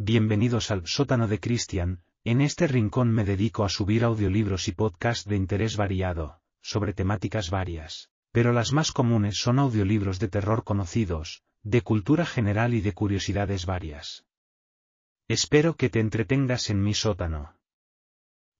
Bienvenidos al sótano de Christian, en este rincón me dedico a subir audiolibros y podcasts de interés variado, sobre temáticas varias, pero las más comunes son audiolibros de terror conocidos, de cultura general y de curiosidades varias. Espero que te entretengas en mi sótano.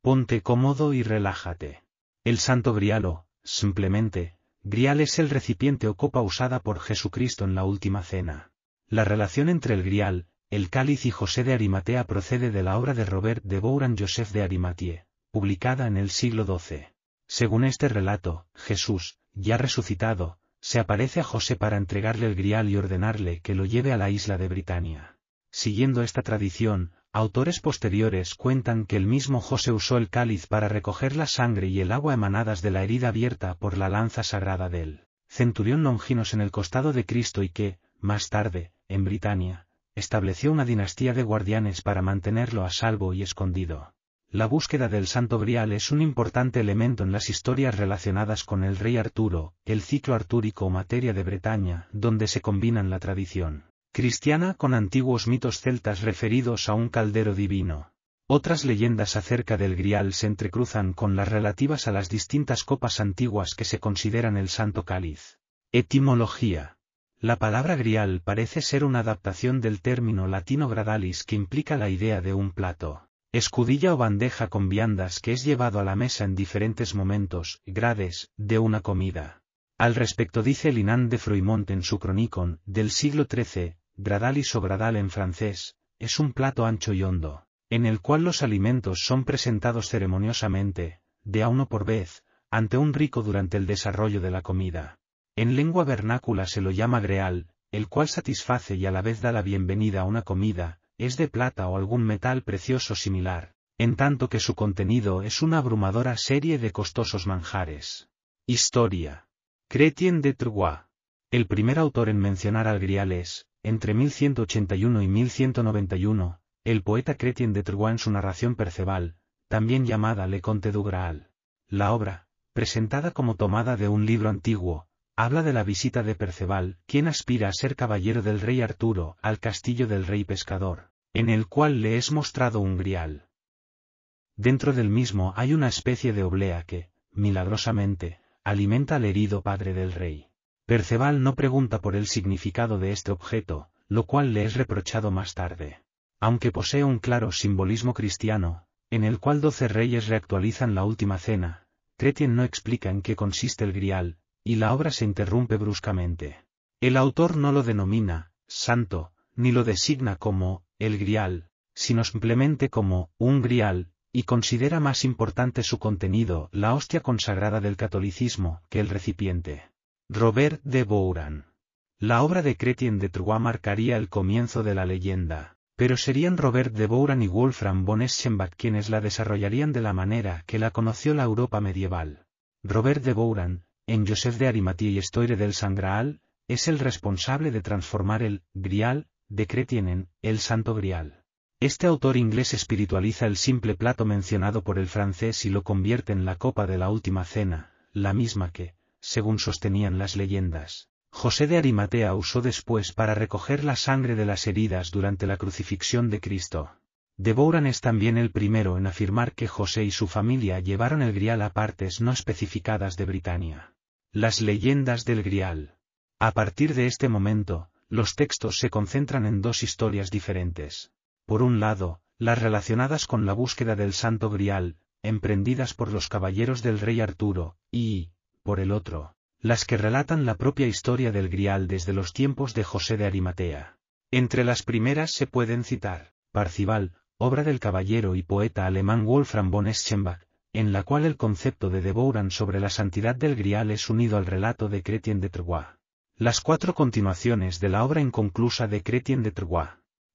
Ponte cómodo y relájate. El santo grialo, simplemente, grial es el recipiente o copa usada por Jesucristo en la última cena. La relación entre el grial, el cáliz y José de Arimatea procede de la obra de Robert de Bouran Joseph de Arimathie, publicada en el siglo XII. Según este relato, Jesús, ya resucitado, se aparece a José para entregarle el grial y ordenarle que lo lleve a la isla de Britania. Siguiendo esta tradición, autores posteriores cuentan que el mismo José usó el cáliz para recoger la sangre y el agua emanadas de la herida abierta por la lanza sagrada del centurión Longinos en el costado de Cristo y que, más tarde, en Britania, estableció una dinastía de guardianes para mantenerlo a salvo y escondido. La búsqueda del Santo Grial es un importante elemento en las historias relacionadas con el rey Arturo, el ciclo artúrico o materia de Bretaña, donde se combinan la tradición cristiana con antiguos mitos celtas referidos a un caldero divino. Otras leyendas acerca del Grial se entrecruzan con las relativas a las distintas copas antiguas que se consideran el Santo Cáliz. Etimología. La palabra grial parece ser una adaptación del término latino gradalis que implica la idea de un plato, escudilla o bandeja con viandas que es llevado a la mesa en diferentes momentos, grades, de una comida. Al respecto dice Linan de Froimont en su cronicon, del siglo XIII, gradalis o gradal en francés, es un plato ancho y hondo, en el cual los alimentos son presentados ceremoniosamente, de a uno por vez, ante un rico durante el desarrollo de la comida. En lengua vernácula se lo llama greal, el cual satisface y a la vez da la bienvenida a una comida, es de plata o algún metal precioso similar, en tanto que su contenido es una abrumadora serie de costosos manjares. Historia. Chrétien de Troyes. El primer autor en mencionar al grial es, entre 1181 y 1191, el poeta Chrétien de Troyes en su narración Perceval, también llamada Le Conte du Graal. La obra, presentada como tomada de un libro antiguo, habla de la visita de Perceval, quien aspira a ser caballero del rey Arturo, al castillo del rey pescador, en el cual le es mostrado un grial. Dentro del mismo hay una especie de oblea que, milagrosamente, alimenta al herido padre del rey. Perceval no pregunta por el significado de este objeto, lo cual le es reprochado más tarde. Aunque posee un claro simbolismo cristiano, en el cual doce reyes reactualizan la última cena, Cretien no explica en qué consiste el grial, y la obra se interrumpe bruscamente. El autor no lo denomina, santo, ni lo designa como, el grial, sino simplemente como, un grial, y considera más importante su contenido, la hostia consagrada del catolicismo, que el recipiente. Robert de Bouran. La obra de Chrétien de Troyes marcaría el comienzo de la leyenda, pero serían Robert de Bouran y Wolfram von Eschenbach quienes la desarrollarían de la manera que la conoció la Europa medieval. Robert de Bouran, en Joseph de Arimathie y Histoire del Sangraal, es el responsable de transformar el Grial de Chrétien en el Santo Grial. Este autor inglés espiritualiza el simple plato mencionado por el francés y lo convierte en la copa de la última cena, la misma que, según sostenían las leyendas. José de Arimatea usó después para recoger la sangre de las heridas durante la crucifixión de Cristo. De Bouran es también el primero en afirmar que José y su familia llevaron el grial a partes no especificadas de Britania. Las leyendas del grial. A partir de este momento, los textos se concentran en dos historias diferentes. Por un lado, las relacionadas con la búsqueda del santo grial, emprendidas por los caballeros del rey Arturo, y, por el otro, las que relatan la propia historia del Grial desde los tiempos de José de Arimatea. Entre las primeras se pueden citar, Parcival, obra del caballero y poeta alemán Wolfram von Eschenbach, en la cual el concepto de Debouran sobre la santidad del Grial es unido al relato de Chrétien de Troyes. Las cuatro continuaciones de la obra inconclusa de Chrétien de Troyes,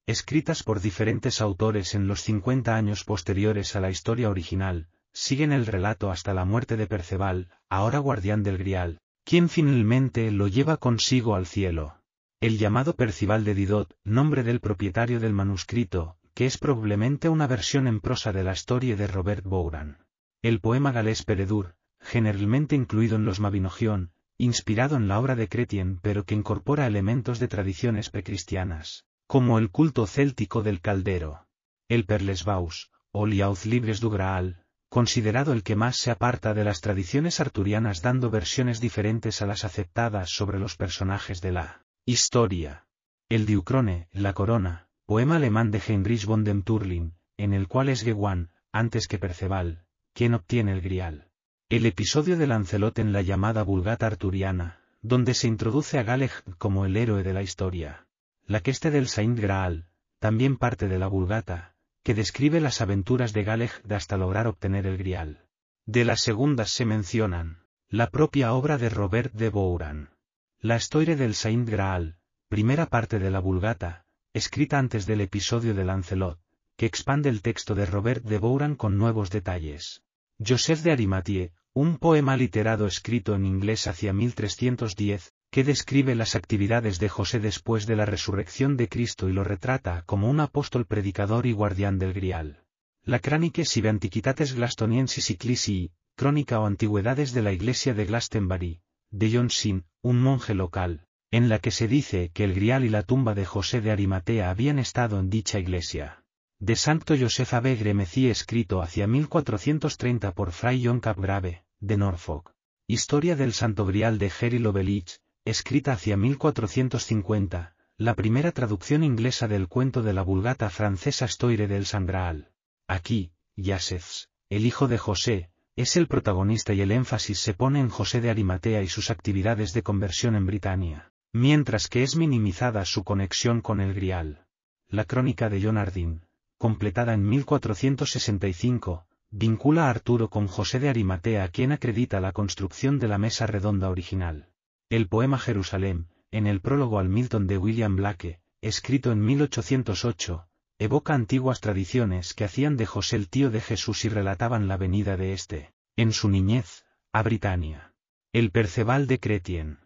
escritas por diferentes autores en los 50 años posteriores a la historia original, siguen el relato hasta la muerte de Perceval, ahora guardián del Grial, quien finalmente lo lleva consigo al cielo. El llamado Percival de Didot, nombre del propietario del manuscrito, que es probablemente una versión en prosa de la historia de Robert Bouran. El poema galés Peredur, generalmente incluido en los Mabinogion, inspirado en la obra de Chrétien pero que incorpora elementos de tradiciones precristianas. como el culto céltico del caldero. El Perlesbaus, o Liauz Libres du Graal, considerado el que más se aparta de las tradiciones arturianas dando versiones diferentes a las aceptadas sobre los personajes de la historia. El Diucrone, La Corona, poema alemán de Heinrich von dem Turlin, en el cual es Gewan, antes que Perceval, quien obtiene el grial. El episodio de Lancelot en la llamada Vulgata arturiana, donde se introduce a Galeg como el héroe de la historia. La queste del Saint Graal, también parte de la Vulgata, que describe las aventuras de Galeg hasta lograr obtener el grial. De las segundas se mencionan, la propia obra de Robert de Bouran. La historia del Saint Graal, primera parte de la Vulgata, escrita antes del episodio de Lancelot, expande el texto de Robert de Bouran con nuevos detalles. Joseph de Arimathie, un poema literado escrito en inglés hacia 1310, que describe las actividades de José después de la resurrección de Cristo y lo retrata como un apóstol predicador y guardián del grial. La Chranique sive Antiquitates Glastoniensis y Crónica o Antigüedades de la Iglesia de Glastonbury, de John Sin, un monje local, en la que se dice que el grial y la tumba de José de Arimatea habían estado en dicha iglesia. De Santo Joseph Abe Meci escrito hacia 1430 por Fray John Capgrave, de Norfolk. Historia del Santo Grial de Jerry Lovelich, escrita hacia 1450, la primera traducción inglesa del cuento de la vulgata francesa Stoire del Sangraal. Aquí, Yasefs, el hijo de José, es el protagonista y el énfasis se pone en José de Arimatea y sus actividades de conversión en Britania, mientras que es minimizada su conexión con el Grial. La crónica de John Ardin, completada en 1465, vincula a Arturo con José de Arimatea quien acredita la construcción de la mesa redonda original. El poema Jerusalén, en el prólogo al Milton de William Blake, escrito en 1808, evoca antiguas tradiciones que hacían de José el tío de Jesús y relataban la venida de éste, en su niñez, a Britania. El Perceval de Cretien.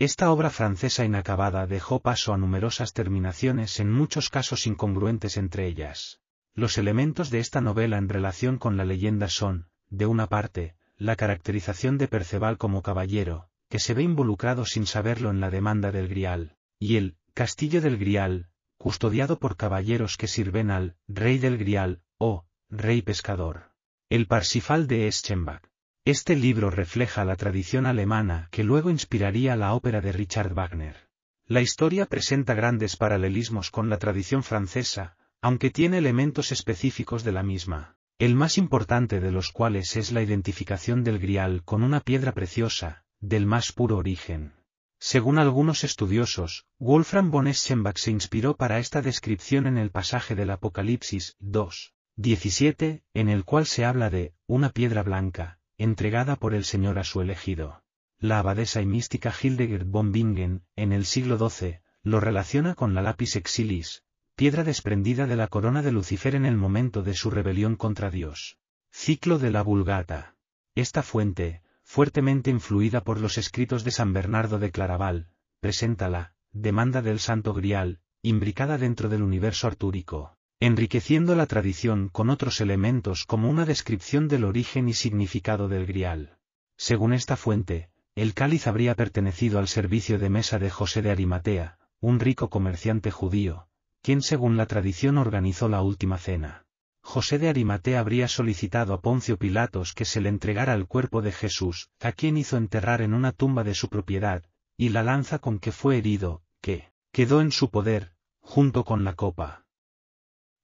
Esta obra francesa inacabada dejó paso a numerosas terminaciones en muchos casos incongruentes entre ellas. Los elementos de esta novela en relación con la leyenda son, de una parte, la caracterización de Perceval como caballero, que se ve involucrado sin saberlo en la demanda del Grial, y el Castillo del Grial, custodiado por caballeros que sirven al Rey del Grial, o Rey Pescador. El Parsifal de Eschenbach. Este libro refleja la tradición alemana que luego inspiraría la ópera de Richard Wagner. La historia presenta grandes paralelismos con la tradición francesa, aunque tiene elementos específicos de la misma, el más importante de los cuales es la identificación del grial con una piedra preciosa, del más puro origen. Según algunos estudiosos, Wolfram von Eschenbach se inspiró para esta descripción en el pasaje del Apocalipsis 2, 17, en el cual se habla de una piedra blanca, entregada por el Señor a su elegido. La abadesa y mística Hildegard von Bingen, en el siglo XII, lo relaciona con la lápiz exilis, piedra desprendida de la corona de Lucifer en el momento de su rebelión contra Dios. Ciclo de la Vulgata. Esta fuente, fuertemente influida por los escritos de San Bernardo de Claraval, presenta la demanda del Santo Grial, imbricada dentro del universo artúrico, enriqueciendo la tradición con otros elementos como una descripción del origen y significado del Grial. Según esta fuente, el cáliz habría pertenecido al servicio de mesa de José de Arimatea, un rico comerciante judío, quien según la tradición organizó la última cena. José de Arimatea habría solicitado a Poncio Pilatos que se le entregara el cuerpo de Jesús, a quien hizo enterrar en una tumba de su propiedad, y la lanza con que fue herido, que quedó en su poder, junto con la copa.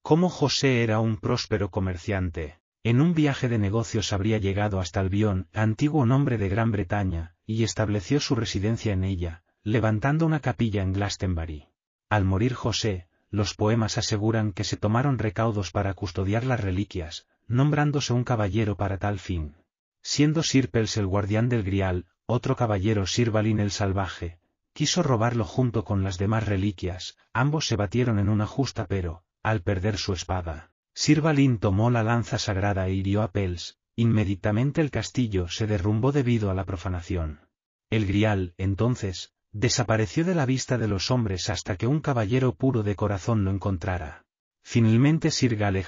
Como José era un próspero comerciante, en un viaje de negocios habría llegado hasta Albión, antiguo nombre de Gran Bretaña, y estableció su residencia en ella, levantando una capilla en Glastonbury. Al morir José, los poemas aseguran que se tomaron recaudos para custodiar las reliquias, nombrándose un caballero para tal fin. Siendo Sirpels el guardián del grial, otro caballero Sirvalin el salvaje, quiso robarlo junto con las demás reliquias, ambos se batieron en una justa pero, al perder su espada, Sirvalin tomó la lanza sagrada e hirió a Pels, inmediatamente el castillo se derrumbó debido a la profanación. El grial, entonces, desapareció de la vista de los hombres hasta que un caballero puro de corazón lo encontrara. Finalmente Sir Galeg,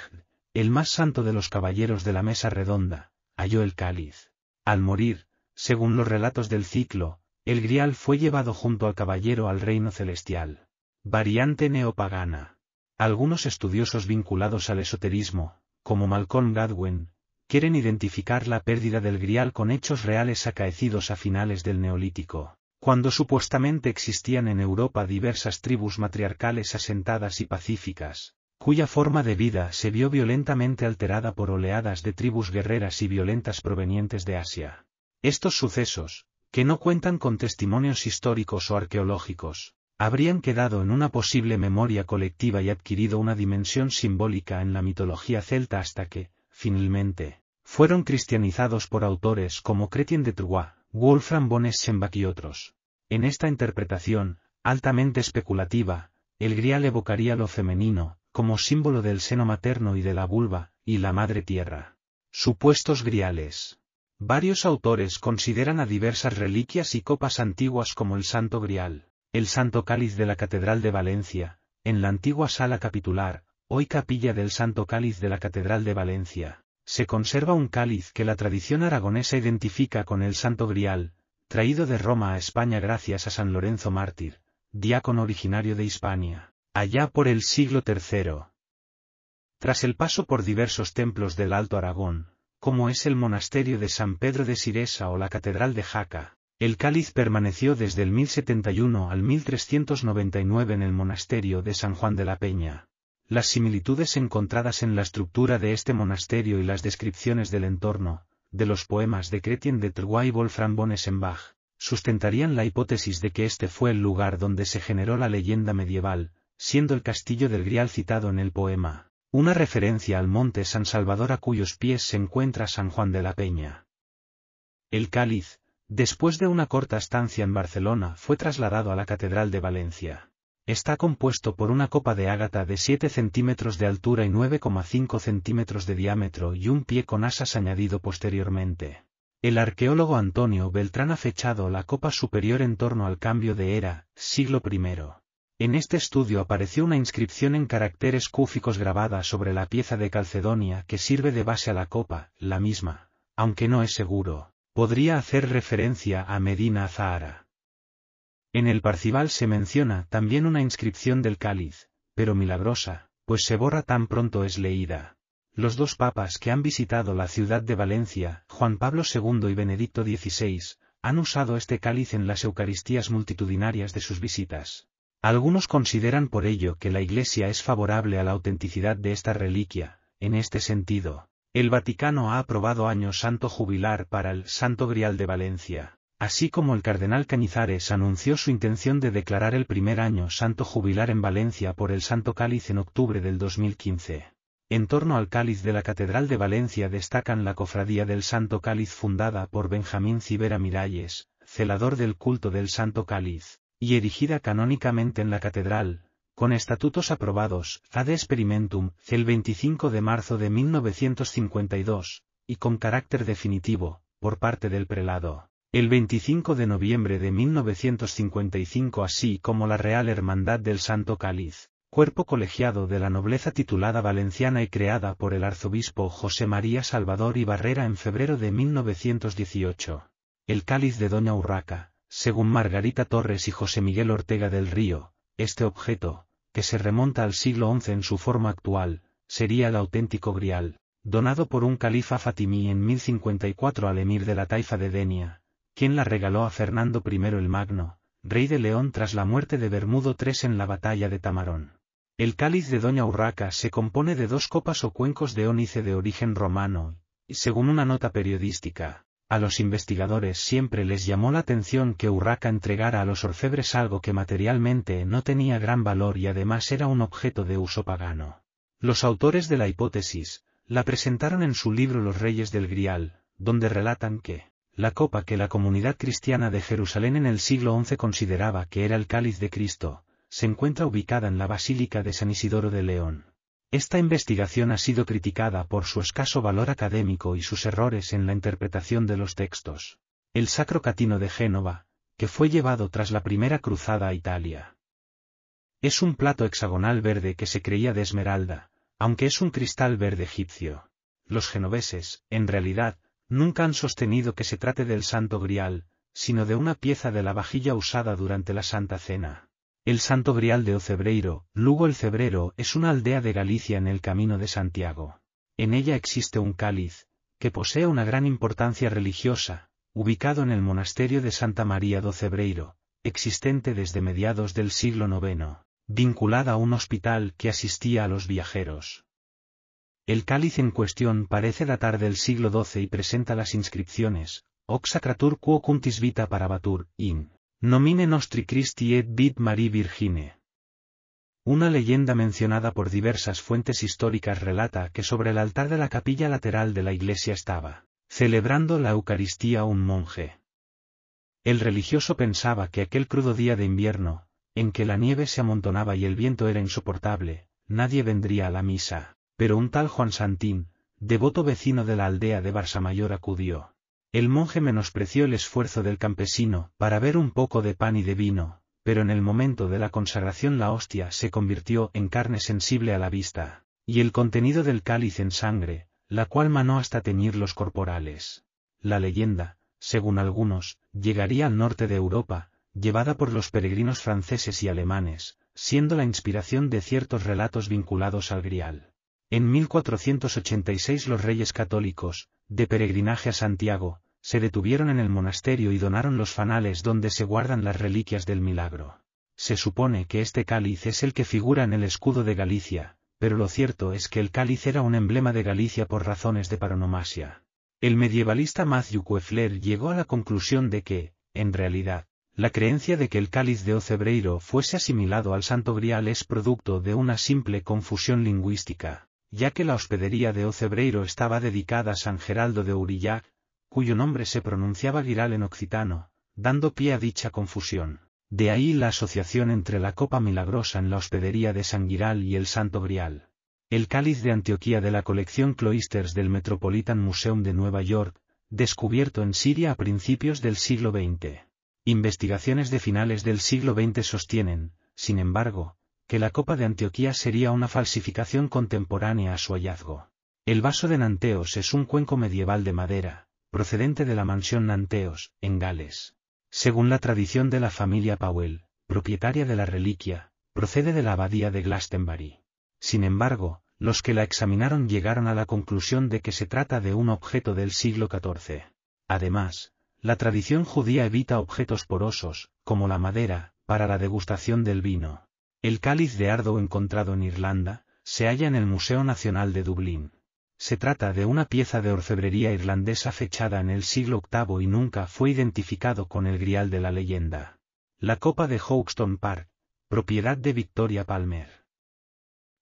el más santo de los caballeros de la mesa redonda, halló el cáliz. Al morir, según los relatos del ciclo, el grial fue llevado junto al caballero al reino celestial. variante neopagana. Algunos estudiosos vinculados al esoterismo, como Malcolm Gadwin, quieren identificar la pérdida del grial con hechos reales acaecidos a finales del Neolítico, cuando supuestamente existían en Europa diversas tribus matriarcales asentadas y pacíficas, cuya forma de vida se vio violentamente alterada por oleadas de tribus guerreras y violentas provenientes de Asia. Estos sucesos, que no cuentan con testimonios históricos o arqueológicos, habrían quedado en una posible memoria colectiva y adquirido una dimensión simbólica en la mitología celta hasta que, finalmente, fueron cristianizados por autores como Chrétien de Troyes, Wolfram von Eschenbach y otros. En esta interpretación, altamente especulativa, el grial evocaría lo femenino, como símbolo del seno materno y de la vulva, y la madre tierra. Supuestos griales. Varios autores consideran a diversas reliquias y copas antiguas como el Santo Grial, el Santo Cáliz de la Catedral de Valencia, en la antigua sala capitular, hoy capilla del Santo Cáliz de la Catedral de Valencia, se conserva un cáliz que la tradición aragonesa identifica con el Santo Grial, traído de Roma a España gracias a San Lorenzo Mártir, diácono originario de Hispania, allá por el siglo III. Tras el paso por diversos templos del Alto Aragón, como es el monasterio de San Pedro de Siresa o la Catedral de Jaca, el cáliz permaneció desde el 1071 al 1399 en el monasterio de San Juan de la Peña. Las similitudes encontradas en la estructura de este monasterio y las descripciones del entorno, de los poemas de Chrétien de Troyes y Wolfram von Eschenbach, sustentarían la hipótesis de que este fue el lugar donde se generó la leyenda medieval, siendo el castillo del Grial citado en el poema, una referencia al monte San Salvador a cuyos pies se encuentra San Juan de la Peña. El cáliz, Después de una corta estancia en Barcelona fue trasladado a la Catedral de Valencia. Está compuesto por una copa de ágata de 7 centímetros de altura y 9,5 centímetros de diámetro y un pie con asas añadido posteriormente. El arqueólogo Antonio Beltrán ha fechado la copa superior en torno al cambio de era, siglo I. En este estudio apareció una inscripción en caracteres cúficos grabada sobre la pieza de Calcedonia que sirve de base a la copa, la misma, aunque no es seguro, podría hacer referencia a Medina Zahara. En el Parcival se menciona también una inscripción del cáliz, pero milagrosa, pues se borra tan pronto es leída. Los dos papas que han visitado la ciudad de Valencia, Juan Pablo II y Benedicto XVI, han usado este cáliz en las Eucaristías multitudinarias de sus visitas. Algunos consideran por ello que la Iglesia es favorable a la autenticidad de esta reliquia, en este sentido, el Vaticano ha aprobado año santo jubilar para el Santo Grial de Valencia, así como el cardenal Cañizares anunció su intención de declarar el primer año santo jubilar en Valencia por el Santo Cáliz en octubre del 2015. En torno al cáliz de la Catedral de Valencia destacan la Cofradía del Santo Cáliz fundada por Benjamín Cibera Miralles, celador del culto del Santo Cáliz, y erigida canónicamente en la catedral, con estatutos aprobados, ad experimentum, el 25 de marzo de 1952, y con carácter definitivo, por parte del prelado, el 25 de noviembre de 1955 así como la Real Hermandad del Santo Cáliz, cuerpo colegiado de la nobleza titulada valenciana y creada por el arzobispo José María Salvador y Barrera en febrero de 1918. El cáliz de Doña Urraca, según Margarita Torres y José Miguel Ortega del Río, este objeto, que se remonta al siglo XI en su forma actual, sería el auténtico grial, donado por un califa fatimí en 1054 al emir de la taifa de Denia, quien la regaló a Fernando I el Magno, rey de León tras la muerte de Bermudo III en la batalla de Tamarón. El cáliz de Doña Urraca se compone de dos copas o cuencos de ónice de origen romano, y según una nota periodística, a los investigadores siempre les llamó la atención que Urraca entregara a los orfebres algo que materialmente no tenía gran valor y además era un objeto de uso pagano. Los autores de la hipótesis, la presentaron en su libro Los Reyes del Grial, donde relatan que, la copa que la comunidad cristiana de Jerusalén en el siglo XI consideraba que era el cáliz de Cristo, se encuentra ubicada en la Basílica de San Isidoro de León. Esta investigación ha sido criticada por su escaso valor académico y sus errores en la interpretación de los textos. El Sacro Catino de Génova, que fue llevado tras la primera cruzada a Italia. Es un plato hexagonal verde que se creía de esmeralda, aunque es un cristal verde egipcio. Los genoveses, en realidad, nunca han sostenido que se trate del Santo Grial, sino de una pieza de la vajilla usada durante la Santa Cena. El Santo Grial de Ocebreiro, Lugo el Cebrero, es una aldea de Galicia en el Camino de Santiago. En ella existe un cáliz, que posee una gran importancia religiosa, ubicado en el monasterio de Santa María do Cebreiro, existente desde mediados del siglo IX, vinculada a un hospital que asistía a los viajeros. El cáliz en cuestión parece datar del siglo XII y presenta las inscripciones, Oxacratur quo cuntis vita parabatur, in, nomine nostri Christi et vit Marie Virgine. Una leyenda mencionada por diversas fuentes históricas relata que sobre el altar de la capilla lateral de la iglesia estaba, celebrando la Eucaristía un monje. El religioso pensaba que aquel crudo día de invierno, en que la nieve se amontonaba y el viento era insoportable, nadie vendría a la misa, pero un tal Juan Santín, devoto vecino de la aldea de Mayor acudió. El monje menospreció el esfuerzo del campesino para ver un poco de pan y de vino, pero en el momento de la consagración la hostia se convirtió en carne sensible a la vista, y el contenido del cáliz en sangre, la cual manó hasta teñir los corporales. La leyenda, según algunos, llegaría al norte de Europa, llevada por los peregrinos franceses y alemanes, siendo la inspiración de ciertos relatos vinculados al Grial. En 1486 los reyes católicos, de peregrinaje a Santiago, se detuvieron en el monasterio y donaron los fanales donde se guardan las reliquias del milagro. Se supone que este cáliz es el que figura en el escudo de Galicia, pero lo cierto es que el cáliz era un emblema de Galicia por razones de paronomasia. El medievalista Matthew Kuefler llegó a la conclusión de que, en realidad, la creencia de que el cáliz de Ocebreiro fuese asimilado al Santo Grial es producto de una simple confusión lingüística, ya que la hospedería de Ocebreiro estaba dedicada a San Geraldo de Urillac, cuyo nombre se pronunciaba Giral en occitano, dando pie a dicha confusión. De ahí la asociación entre la copa milagrosa en la hospedería de San Giral y el Santo Grial. El cáliz de Antioquía de la colección Cloisters del Metropolitan Museum de Nueva York, descubierto en Siria a principios del siglo XX. Investigaciones de finales del siglo XX sostienen, sin embargo, que la copa de Antioquía sería una falsificación contemporánea a su hallazgo. El vaso de Nanteos es un cuenco medieval de madera, procedente de la mansión Nanteos, en Gales. Según la tradición de la familia Powell, propietaria de la reliquia, procede de la abadía de Glastonbury. Sin embargo, los que la examinaron llegaron a la conclusión de que se trata de un objeto del siglo XIV. Además, la tradición judía evita objetos porosos, como la madera, para la degustación del vino. El cáliz de ardo encontrado en Irlanda, se halla en el Museo Nacional de Dublín. Se trata de una pieza de orfebrería irlandesa fechada en el siglo VIII y nunca fue identificado con el grial de la leyenda. La copa de Hoxton Park, propiedad de Victoria Palmer.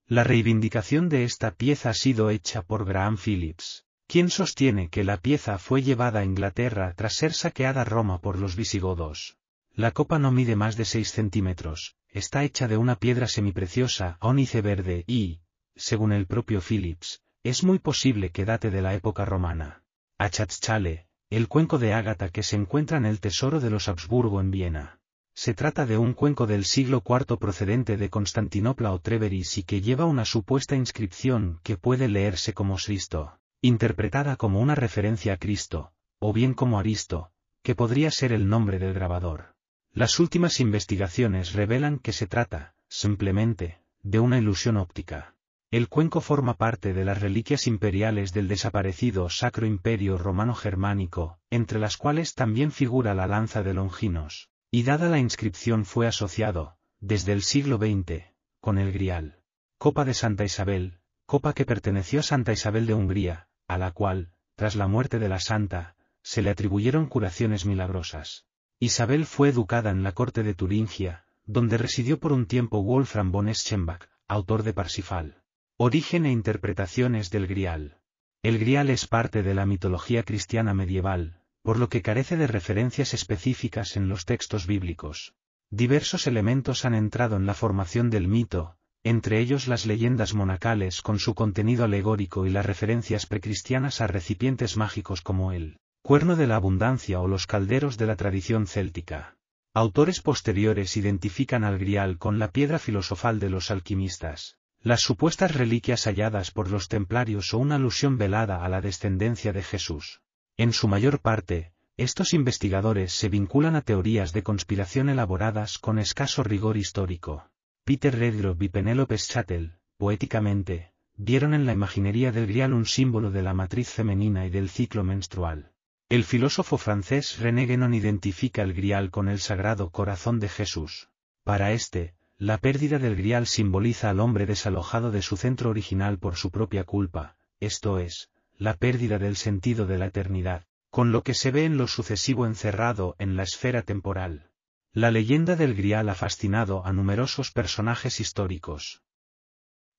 La reivindicación de esta pieza ha sido hecha por Graham Phillips. ¿Quién sostiene que la pieza fue llevada a Inglaterra tras ser saqueada Roma por los visigodos? La copa no mide más de 6 centímetros, está hecha de una piedra semipreciosa, ónice verde y, según el propio Phillips, es muy posible que date de la época romana. Achatzchale, el cuenco de ágata que se encuentra en el tesoro de los Habsburgo en Viena. Se trata de un cuenco del siglo IV procedente de Constantinopla o Treveris y que lleva una supuesta inscripción que puede leerse como Sisto interpretada como una referencia a Cristo, o bien como Aristo, que podría ser el nombre del grabador. Las últimas investigaciones revelan que se trata, simplemente, de una ilusión óptica. El cuenco forma parte de las reliquias imperiales del desaparecido Sacro Imperio Romano Germánico, entre las cuales también figura la lanza de Longinos, y dada la inscripción fue asociado, desde el siglo XX, con el Grial. Copa de Santa Isabel, copa que perteneció a Santa Isabel de Hungría, a la cual, tras la muerte de la santa, se le atribuyeron curaciones milagrosas. Isabel fue educada en la corte de Turingia, donde residió por un tiempo Wolfram von Eschenbach, autor de Parsifal. Origen e interpretaciones del Grial. El Grial es parte de la mitología cristiana medieval, por lo que carece de referencias específicas en los textos bíblicos. Diversos elementos han entrado en la formación del mito, entre ellos las leyendas monacales con su contenido alegórico y las referencias precristianas a recipientes mágicos como el cuerno de la abundancia o los calderos de la tradición céltica. Autores posteriores identifican al grial con la piedra filosofal de los alquimistas, las supuestas reliquias halladas por los templarios o una alusión velada a la descendencia de Jesús. En su mayor parte, Estos investigadores se vinculan a teorías de conspiración elaboradas con escaso rigor histórico. Peter Redgrove y Penelope Chattel, poéticamente, vieron en la imaginería del grial un símbolo de la matriz femenina y del ciclo menstrual. El filósofo francés René Guénon identifica el grial con el sagrado corazón de Jesús. Para este, la pérdida del grial simboliza al hombre desalojado de su centro original por su propia culpa, esto es, la pérdida del sentido de la eternidad, con lo que se ve en lo sucesivo encerrado en la esfera temporal. La leyenda del grial ha fascinado a numerosos personajes históricos.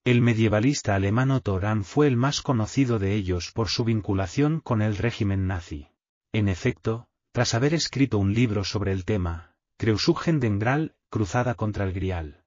El medievalista alemán Otto fue el más conocido de ellos por su vinculación con el régimen nazi. En efecto, tras haber escrito un libro sobre el tema, Kreusuchen den Graal, Cruzada contra el Grial.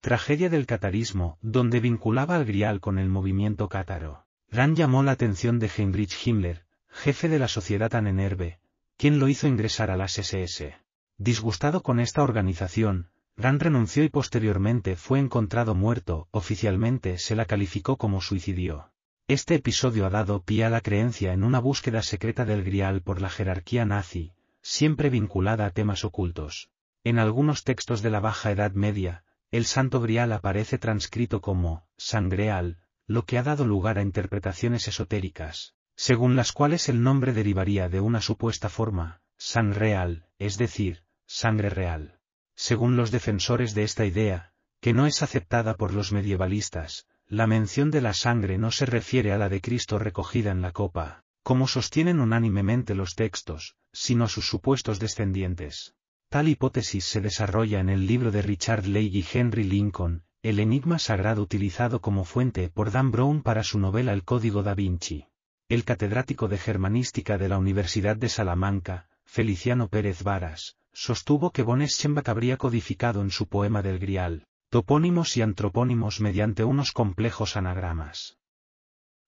Tragedia del catarismo, donde vinculaba al Grial con el movimiento cátaro. Rand llamó la atención de Heinrich Himmler, jefe de la sociedad Annenerbe, quien lo hizo ingresar a las SS. Disgustado con esta organización, Rand renunció y posteriormente fue encontrado muerto, oficialmente se la calificó como suicidio. Este episodio ha dado pie a la creencia en una búsqueda secreta del grial por la jerarquía nazi, siempre vinculada a temas ocultos. En algunos textos de la Baja Edad Media, el santo grial aparece transcrito como sangreal, lo que ha dado lugar a interpretaciones esotéricas, según las cuales el nombre derivaría de una supuesta forma, san real, es decir, sangre real. Según los defensores de esta idea, que no es aceptada por los medievalistas, la mención de la sangre no se refiere a la de Cristo recogida en la copa, como sostienen unánimemente los textos, sino a sus supuestos descendientes. Tal hipótesis se desarrolla en el libro de Richard Leigh y Henry Lincoln, El enigma sagrado utilizado como fuente por Dan Brown para su novela El Código da Vinci. El catedrático de Germanística de la Universidad de Salamanca, Feliciano Pérez Varas, sostuvo que Von Eschenbach habría codificado en su poema del Grial, topónimos y antropónimos mediante unos complejos anagramas.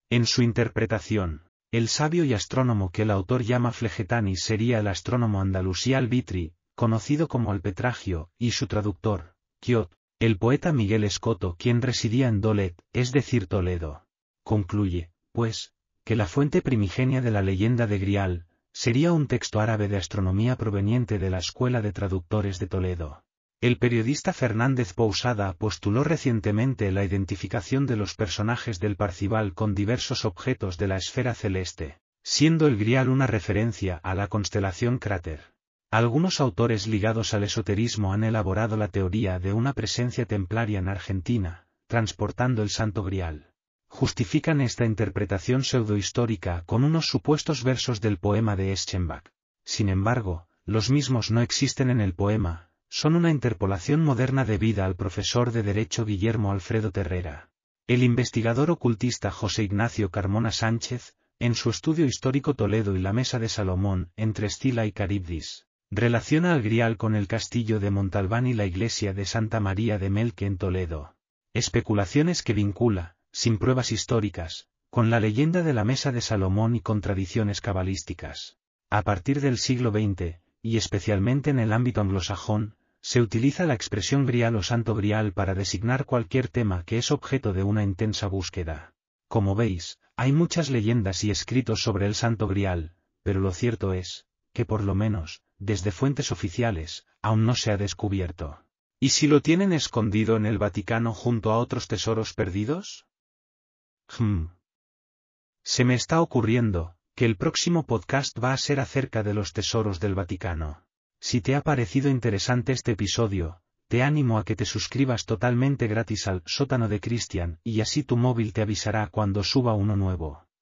En su interpretación, el sabio y astrónomo que el autor llama Flegetani sería el astrónomo andalusí Albitri, conocido como Alpetragio, y su traductor, Kiot, el poeta Miguel Escoto quien residía en Dolet, es decir Toledo. Concluye, pues, que la fuente primigenia de la leyenda de Grial, sería un texto árabe de astronomía proveniente de la Escuela de Traductores de Toledo. El periodista Fernández Pousada postuló recientemente la identificación de los personajes del Parcival con diversos objetos de la esfera celeste, siendo el grial una referencia a la constelación Cráter. Algunos autores ligados al esoterismo han elaborado la teoría de una presencia templaria en Argentina, transportando el santo grial. Justifican esta interpretación pseudohistórica con unos supuestos versos del poema de Eschenbach. Sin embargo, los mismos no existen en el poema, son una interpolación moderna debida al profesor de Derecho Guillermo Alfredo Terrera. El investigador ocultista José Ignacio Carmona Sánchez, en su estudio histórico Toledo y la Mesa de Salomón, entre Estila y Caribdis, relaciona al Grial con el castillo de Montalbán y la iglesia de Santa María de Melque en Toledo. Especulaciones que vincula, sin pruebas históricas, con la leyenda de la Mesa de Salomón y con tradiciones cabalísticas. A partir del siglo XX, y especialmente en el ámbito anglosajón, se utiliza la expresión grial o santo grial para designar cualquier tema que es objeto de una intensa búsqueda. Como veis, hay muchas leyendas y escritos sobre el santo grial, pero lo cierto es, que por lo menos, desde fuentes oficiales, aún no se ha descubierto. ¿Y si lo tienen escondido en el Vaticano junto a otros tesoros perdidos? Hmm. Se me está ocurriendo, que el próximo podcast va a ser acerca de los tesoros del Vaticano. Si te ha parecido interesante este episodio, te animo a que te suscribas totalmente gratis al sótano de Cristian y así tu móvil te avisará cuando suba uno nuevo.